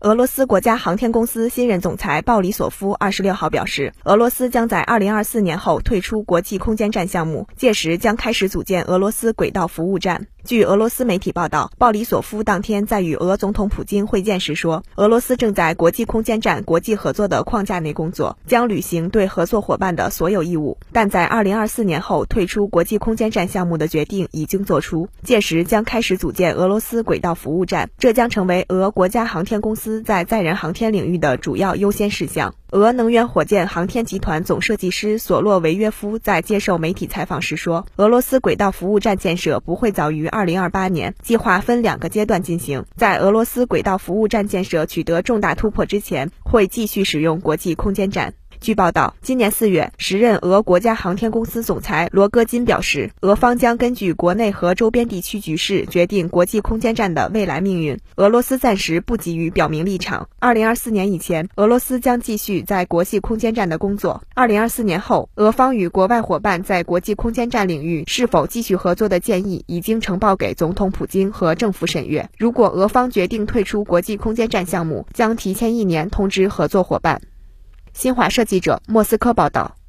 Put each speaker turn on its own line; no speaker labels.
俄罗斯国家航天公司新任总裁鲍里索夫二十六号表示，俄罗斯将在二零二四年后退出国际空间站项目，届时将开始组建俄罗斯轨道服务站。据俄罗斯媒体报道，鲍里索夫当天在与俄总统普京会见时说，俄罗斯正在国际空间站国际合作的框架内工作，将履行对合作伙伴的所有义务。但在二零二四年后退出国际空间站项目的决定已经做出，届时将开始组建俄罗斯轨道服务站，这将成为俄国家航天公司在载人航天领域的主要优先事项。俄能源火箭航天集团总设计师索洛维约夫在接受媒体采访时说：“俄罗斯轨道服务站建设不会早于二零二八年，计划分两个阶段进行。在俄罗斯轨道服务站建设取得重大突破之前，会继续使用国际空间站。”据报道，今年四月，时任俄国家航天公司总裁罗戈金表示，俄方将根据国内和周边地区局势决定国际空间站的未来命运。俄罗斯暂时不急于表明立场。二零二四年以前，俄罗斯将继续在国际空间站的工作。二零二四年后，俄方与国外伙伴在国际空间站领域是否继续合作的建议已经呈报给总统普京和政府审阅。如果俄方决定退出国际空间站项目，将提前一年通知合作伙伴。新华社记者莫斯科报道。